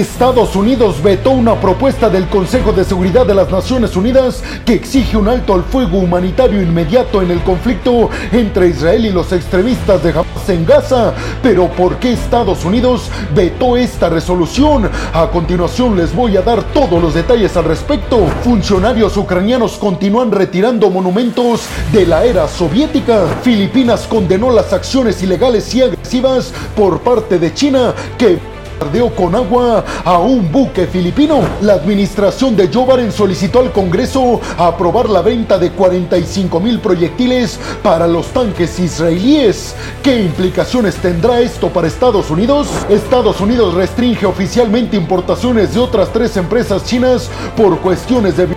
Estados Unidos vetó una propuesta del Consejo de Seguridad de las Naciones Unidas que exige un alto al fuego humanitario inmediato en el conflicto entre Israel y los extremistas de Hamas en Gaza. Pero ¿por qué Estados Unidos vetó esta resolución? A continuación les voy a dar todos los detalles al respecto. Funcionarios ucranianos continúan retirando monumentos de la era soviética. Filipinas condenó las acciones ilegales y agresivas por parte de China que con agua a un buque filipino. La administración de Joe solicitó al Congreso aprobar la venta de 45 mil proyectiles para los tanques israelíes. ¿Qué implicaciones tendrá esto para Estados Unidos? Estados Unidos restringe oficialmente importaciones de otras tres empresas chinas por cuestiones de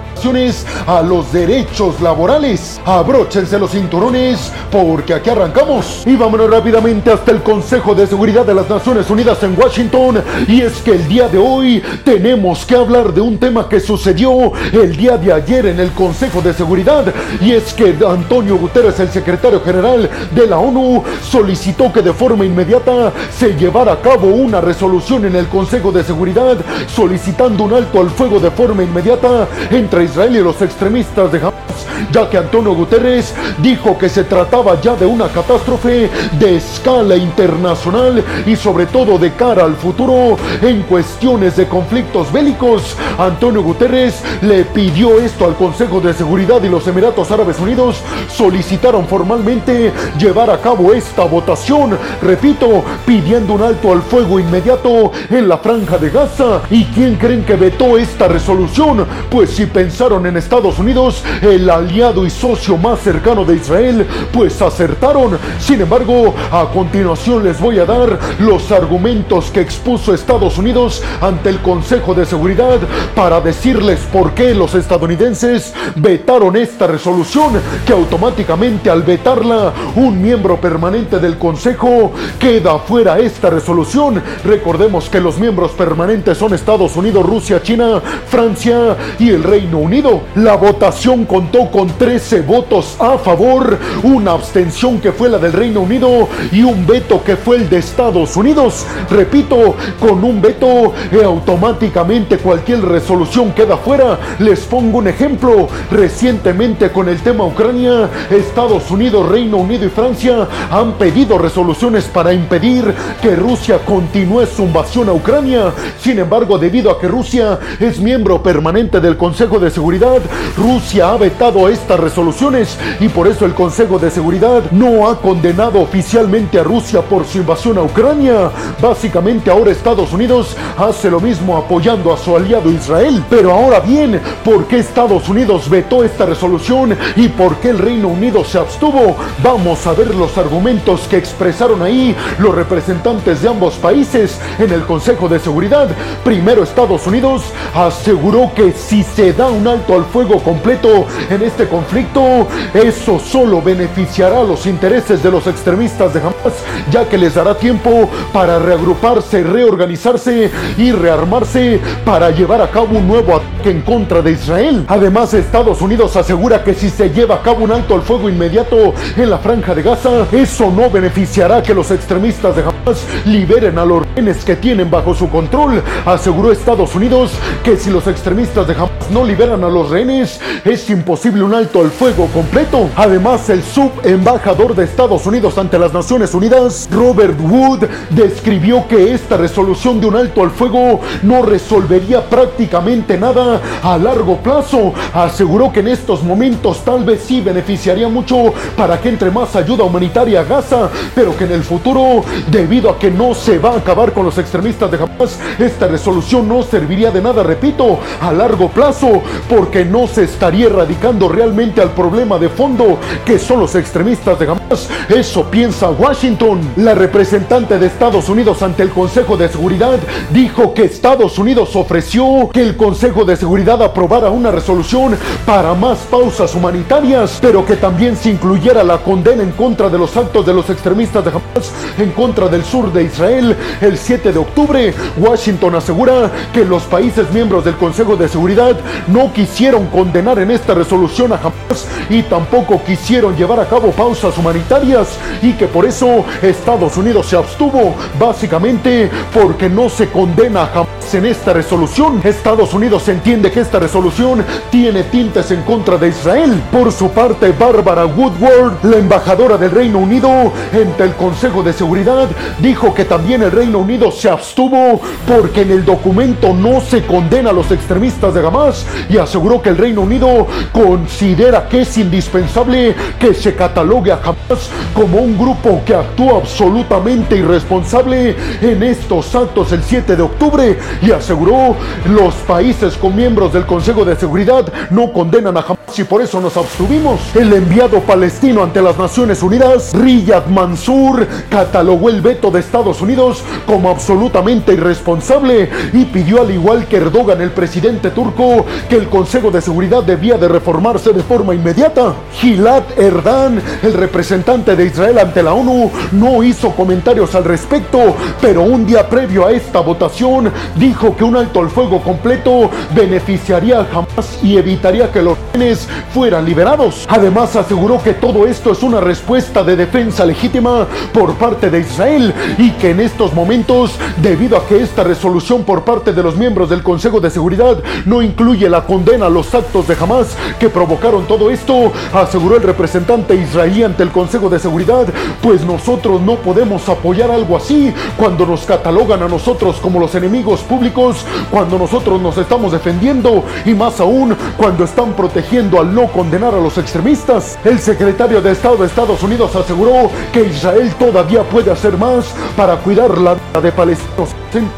a los derechos laborales. Abróchense los cinturones porque aquí arrancamos. Y vámonos rápidamente hasta el Consejo de Seguridad de las Naciones Unidas en Washington y es que el día de hoy tenemos que hablar de un tema que sucedió el día de ayer en el Consejo de Seguridad y es que Antonio Guterres, el secretario general de la ONU, solicitó que de forma inmediata se llevara a cabo una resolución en el Consejo de Seguridad solicitando un alto al fuego de forma inmediata entre Israel y los extremistas de Hamas, ya que Antonio Guterres dijo que se trataba ya de una catástrofe de escala internacional y sobre todo de cara al futuro en cuestiones de conflictos bélicos. Antonio Guterres le pidió esto al Consejo de Seguridad y los Emiratos Árabes Unidos solicitaron formalmente llevar a cabo esta votación, repito, pidiendo un alto al fuego inmediato en la franja de Gaza. ¿Y quién creen que vetó esta resolución? Pues si en Estados Unidos, el aliado y socio más cercano de Israel, pues acertaron. Sin embargo, a continuación les voy a dar los argumentos que explican puso Estados Unidos ante el Consejo de Seguridad para decirles por qué los estadounidenses vetaron esta resolución que automáticamente al vetarla un miembro permanente del Consejo queda fuera esta resolución. Recordemos que los miembros permanentes son Estados Unidos, Rusia, China, Francia y el Reino Unido. La votación contó con 13 votos a favor, una abstención que fue la del Reino Unido y un veto que fue el de Estados Unidos. Repito, con un veto eh, automáticamente cualquier resolución queda fuera. Les pongo un ejemplo. Recientemente con el tema Ucrania, Estados Unidos, Reino Unido y Francia han pedido resoluciones para impedir que Rusia continúe su invasión a Ucrania. Sin embargo, debido a que Rusia es miembro permanente del Consejo de Seguridad, Rusia ha vetado estas resoluciones y por eso el Consejo de Seguridad no ha condenado oficialmente a Rusia por su invasión a Ucrania. Básicamente ahora Estados Unidos hace lo mismo apoyando a su aliado Israel. Pero ahora bien, ¿por qué Estados Unidos vetó esta resolución y por qué el Reino Unido se abstuvo? Vamos a ver los argumentos que expresaron ahí los representantes de ambos países en el Consejo de Seguridad. Primero Estados Unidos aseguró que si se da alto al fuego completo en este conflicto, eso solo beneficiará los intereses de los extremistas de Hamas, ya que les dará tiempo para reagruparse, reorganizarse y rearmarse para llevar a cabo un nuevo ataque en contra de Israel. Además, Estados Unidos asegura que si se lleva a cabo un alto al fuego inmediato en la franja de Gaza, eso no beneficiará que los extremistas de Hamas liberen a los rehenes que tienen bajo su control. Aseguró Estados Unidos que si los extremistas de Hamas no liberan a los rehenes, es imposible un alto al fuego completo. Además, el subembajador de Estados Unidos ante las Naciones Unidas, Robert Wood, describió que esta resolución de un alto al fuego no resolvería prácticamente nada a largo plazo. Aseguró que en estos momentos tal vez sí beneficiaría mucho para que entre más ayuda humanitaria a Gaza, pero que en el futuro, debido a que no se va a acabar con los extremistas de Hamas, esta resolución no serviría de nada, repito, a largo plazo, porque no se estaría erradicando realmente al problema de fondo que son los extremistas de Hamas. Eso piensa Washington. La representante de Estados Unidos ante el Consejo de Seguridad dijo que Estados Unidos ofreció que el Consejo de Seguridad aprobara una resolución para más pausas humanitarias, pero que también se incluyera la condena en contra de los actos de los extremistas de Hamas en contra del sur de Israel el 7 de octubre. Washington asegura que los países miembros del Consejo de Seguridad no quisieron condenar en esta resolución a Hamas y tampoco quisieron llevar a cabo pausas humanitarias y que por eso Estados Unidos se abstuvo, básicamente porque no se condena a Hamas en esta resolución. Estados Unidos entiende que esta resolución tiene tintes en contra de Israel. Por su parte, Barbara Woodward, la embajadora del Reino Unido ante el Consejo de Seguridad, dijo que también el Reino Unido se abstuvo porque en el documento no se condena a los extremistas de Hamas y aseguró que el Reino Unido considera que es indispensable que se catalogue a Hamas como un grupo que actúa absolutamente irresponsable en estos actos el 7 de octubre y aseguró los países con miembros del Consejo de Seguridad no condenan a Hamas y por eso nos abstuvimos. El enviado palestino ante las Naciones Unidas, Riyad Mansour, catalogó el veto de Estados Unidos como absolutamente irresponsable y pidió al igual que Erdogan, el presidente turco, que el Consejo de Seguridad debía de reformarse de forma inmediata. Gilad Erdan, el representante de Israel ante la ONU, no hizo comentarios al respecto, pero un día previo a esta votación dijo que un alto al fuego completo beneficiaría a Hamas y evitaría que los rehenes fueran liberados. Además aseguró que todo esto es una respuesta de defensa legítima por parte de Israel y que en estos momentos, debido a que esta resolución por parte de los miembros del Consejo de Seguridad no incluye la condena a los actos de Hamas que provocaron todo esto, aseguró el representante israelí ante el Consejo de Seguridad, pues nosotros no podemos apoyar algo así cuando nos catalogan a nosotros como los enemigos públicos, cuando nosotros nos estamos defendiendo y más aún cuando están protegiendo al no condenar a los extremistas. El secretario de Estado de Estados Unidos aseguró que Israel todavía puede hacer más para cuidar la vida de palestinos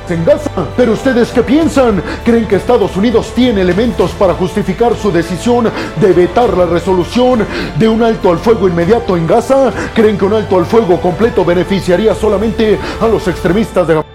en Gaza. Pero ustedes qué piensan? ¿Creen que Estados Unidos tiene elementos para justificar su decisión de vetar la resolución de un alto al fuego inmediato en Gaza? ¿Creen que un alto al fuego completo beneficiaría solamente a los extremistas de Hamas?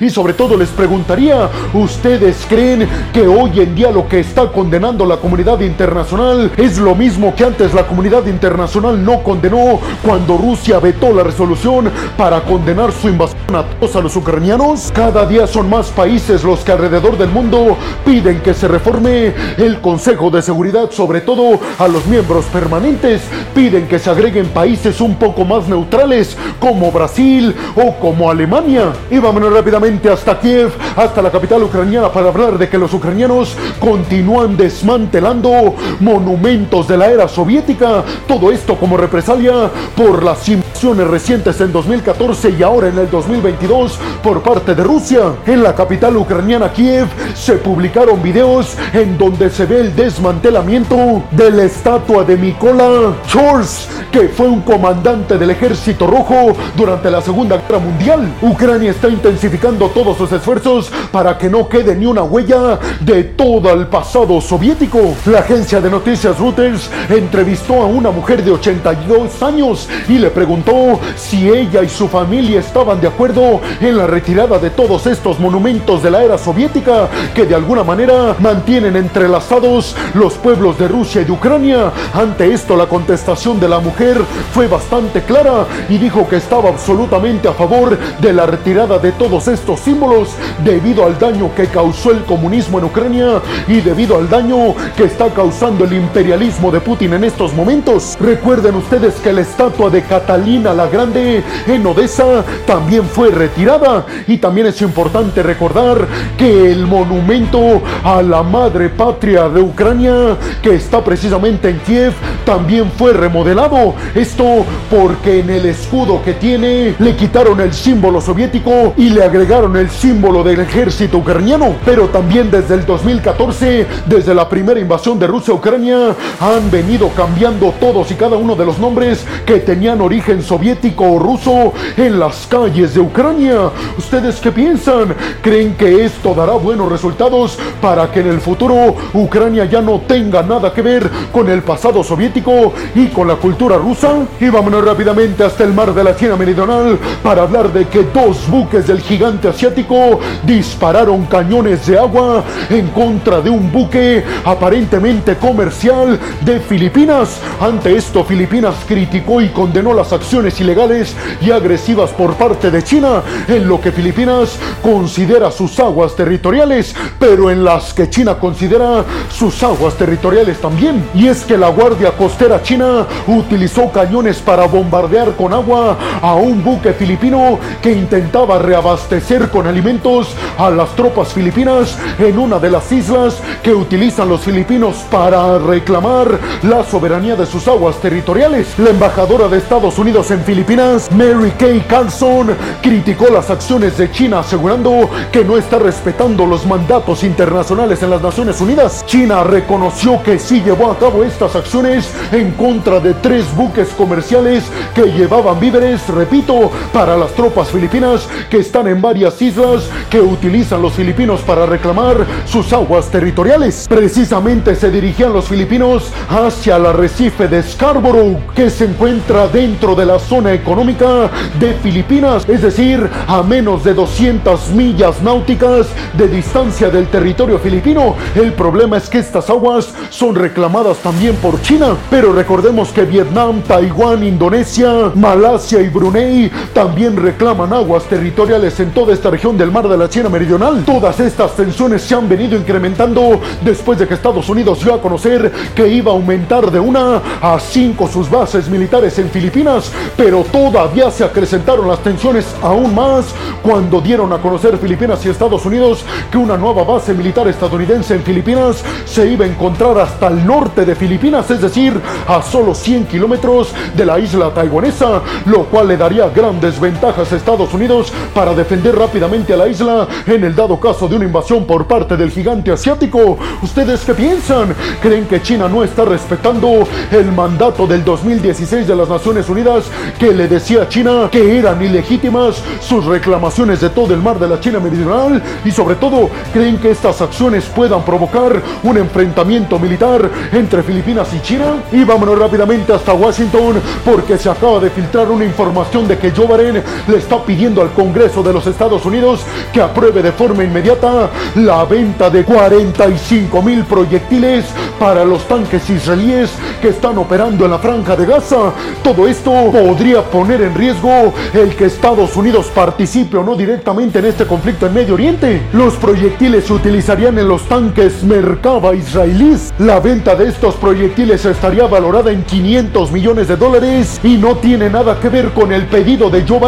Y sobre todo les preguntaría, ¿ustedes creen que hoy en día lo que está condenando la comunidad internacional es lo mismo que antes la comunidad internacional no condenó cuando Rusia vetó la resolución para condenar su invasión a todos a los ucranianos? Cada día son más países los que alrededor del mundo piden que se reforme el Consejo de Seguridad, sobre todo a los miembros permanentes. Piden que se agreguen países un poco más neutrales como Brasil o como Alemania. Y vámonos rápidamente hasta Kiev, hasta la capital ucraniana, para hablar de que los ucranianos continúan desmantelando monumentos de la era soviética. Todo esto como represalia por las invasiones recientes en 2014 y ahora en el 2022 por parte de Rusia. En la capital ucraniana Kiev se publicaron videos en donde se ve el desmantelamiento de la estatua de Mikola Chors, que fue un comandante del ejército rojo durante la Segunda Guerra Mundial. Ucrania está intensificando todos sus esfuerzos para que no quede ni una huella de todo el pasado soviético. La agencia de noticias Reuters entrevistó a una mujer de 82 años y le preguntó si ella y su familia estaban de acuerdo en la retirada de todos estos monumentos de la era soviética que de alguna manera mantienen entrelazados los pueblos de Rusia y de Ucrania. Ante esto la contestación de la mujer fue bastante clara y dijo que estaba absolutamente a favor de la retirada de todos estos símbolos debido al daño que causó el comunismo en Ucrania y debido al daño que está causando el imperialismo de Putin en estos momentos. Recuerden ustedes que la estatua de Catalina la Grande en Odessa también fue retirada y también es importante recordar que el monumento a la madre patria de Ucrania que está precisamente en Kiev también fue remodelado. Esto porque en el escudo que tiene le quitaron el símbolo soviético y le agregaron el símbolo del ejército ucraniano. Pero también desde el 2014, desde la primera invasión de Rusia a Ucrania, han venido cambiando todos y cada uno de los nombres que tenían origen soviético o ruso en las calles de Ucrania. ¿Ustedes qué piensan? ¿Creen que esto dará buenos resultados para que en el futuro Ucrania ya no tenga nada que ver con el pasado soviético y con la cultura rusa? Y vámonos rápidamente hasta el mar de la China Meridional para hablar de que dos buques del gigante asiático dispararon cañones de agua en contra de un buque aparentemente comercial de Filipinas. Ante esto, Filipinas criticó y condenó las acciones ilegales y agresivas por parte de China en lo que Filipinas considera sus aguas territoriales, pero en las que China considera sus aguas territoriales también. Y es que la Guardia Costera China utilizó cañones para bombardear con agua a un buque filipino que intentaba reabastecer con alimentos a las tropas filipinas en una de las islas que utilizan los filipinos para reclamar la soberanía de sus aguas territoriales. La embajadora de Estados Unidos en Filipinas, Mary Kay Carlson, criticó las acciones de China asegurando que no está respetando los mandatos internacionales en las Naciones Unidas. China reconoció que sí llevó a cabo estas acciones en contra de tres buques comerciales que llevaban víveres, repito, para las tropas filipinas que están en varias islas que utilizan los filipinos para reclamar sus aguas territoriales. Precisamente se dirigían los filipinos hacia el arrecife de Scarborough, que se encuentra dentro de la zona económica de Filipinas, es decir, a menos de 200 millas náuticas de distancia del territorio filipino. El problema es que estas aguas son reclamadas también por China, pero recordemos que Vietnam, Taiwán, Indonesia, Malasia y Brunei también reclaman aguas territoriales en toda esta región del mar de la China Meridional. Todas estas tensiones se han venido incrementando después de que Estados Unidos dio a conocer que iba a aumentar de una a cinco sus bases militares en Filipinas, pero todavía se acrecentaron las tensiones aún más cuando dieron a conocer Filipinas y Estados Unidos que una nueva base militar estadounidense en Filipinas se iba a encontrar hasta el norte de Filipinas, es decir, a solo 100 kilómetros de la isla taiwanesa, lo cual le daría grandes ventajas a Estados Unidos para defender rápidamente a la isla en el dado caso de una invasión por parte del gigante asiático. ¿Ustedes qué piensan? ¿Creen que China no está respetando el mandato del 2016 de las Naciones Unidas que le decía a China que eran ilegítimas sus reclamaciones de todo el mar de la China Meridional? Y sobre todo, ¿creen que estas acciones puedan provocar un enfrentamiento militar entre Filipinas y China? Y vámonos rápidamente hasta Washington porque se acaba de filtrar una información de que Joe Biden le está pidiendo al Congreso de los Estados Unidos que apruebe de forma inmediata la venta de 45 mil proyectiles para los tanques israelíes que están operando en la franja de Gaza. Todo esto podría poner en riesgo el que Estados Unidos participe o no directamente en este conflicto en Medio Oriente. Los proyectiles se utilizarían en los tanques Merkava israelíes. La venta de estos proyectiles estaría valorada en 500 millones de dólares y no tiene nada que ver con el pedido de Joe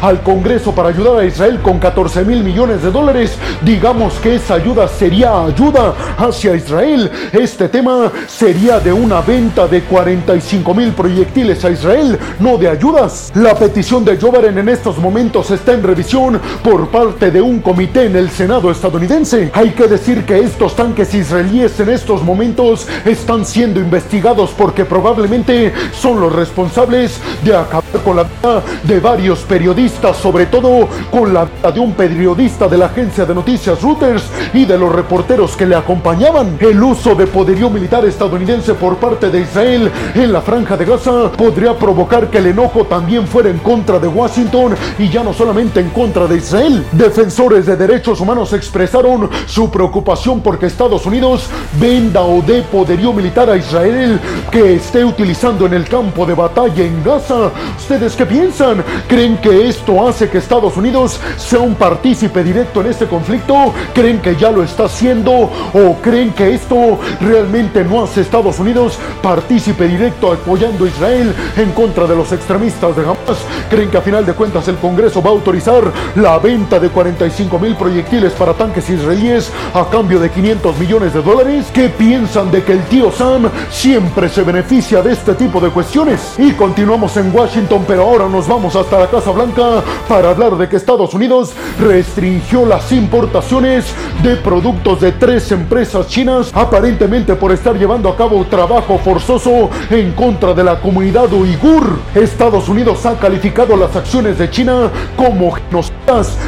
al Congreso para ayudar a Israel con 14 mil millones de dólares. Digamos que esa ayuda sería ayuda hacia Israel. Este tema sería de una venta de 45 mil proyectiles a Israel, no de ayudas. La petición de Joe en estos momentos está en revisión por parte de un comité en el Senado estadounidense. Hay que decir que estos tanques israelíes en estos momentos están siendo investigados porque probablemente son los responsables de acabar con la vida de varios periodistas, sobre todo con la vida de un periodista de la agencia de noticias Reuters y de los reporteros que le acompañaban. El uso de poderío militar estadounidense por parte de Israel en la franja de Gaza podría provocar que el enojo también fuera en contra de Washington y ya no solamente en contra de Israel. Defensores de derechos humanos expresaron su preocupación porque Estados Unidos venda o dé poderío militar a Israel que esté utilizando en el campo de batalla en Gaza. ¿Ustedes qué piensan? ¿Creen que esto hace que Estados Unidos sea un partícipe directo en este conflicto? ¿Creen que ya lo está haciendo? ¿O creen que esto realmente no hace Estados Unidos partícipe directo apoyando a Israel en contra de los extremistas de Hamas? ¿Creen que a final de cuentas el Congreso va a autorizar la venta de 45 mil proyectiles para tanques israelíes a cambio de 500 millones de dólares? ¿Qué piensan de que el tío Sam siempre se beneficia de este tipo de cuestiones? Y continuamos en Washington, pero ahora nos vamos hasta la Casa Blanca para hablar de que Estados Unidos restringió las importaciones de productos de tres empresas chinas, aparentemente por estar llevando a cabo trabajo forzoso en contra de la comunidad uigur. Estados Unidos ha calificado las acciones de China como genocidio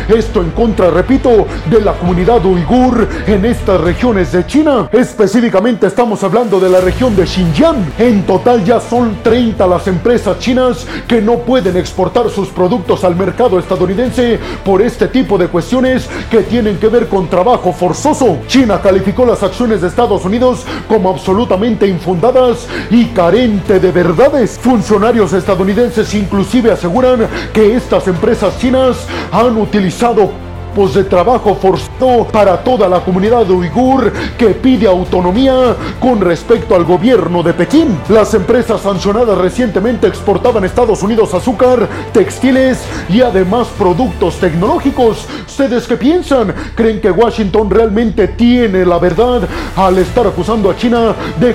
esto en contra, repito, de la comunidad uigur en estas regiones de China. Específicamente estamos hablando de la región de Xinjiang. En total ya son 30 las empresas chinas que no pueden exportar sus productos al mercado estadounidense por este tipo de cuestiones que tienen que ver con trabajo forzoso. China calificó las acciones de Estados Unidos como absolutamente infundadas y carente de verdades. Funcionarios estadounidenses inclusive aseguran que estas empresas chinas han utilizado de trabajo forzado para toda la comunidad uigur que pide autonomía con respecto al gobierno de Pekín. Las empresas sancionadas recientemente exportaban a Estados Unidos azúcar, textiles y además productos tecnológicos. ¿Ustedes qué piensan? ¿Creen que Washington realmente tiene la verdad al estar acusando a China de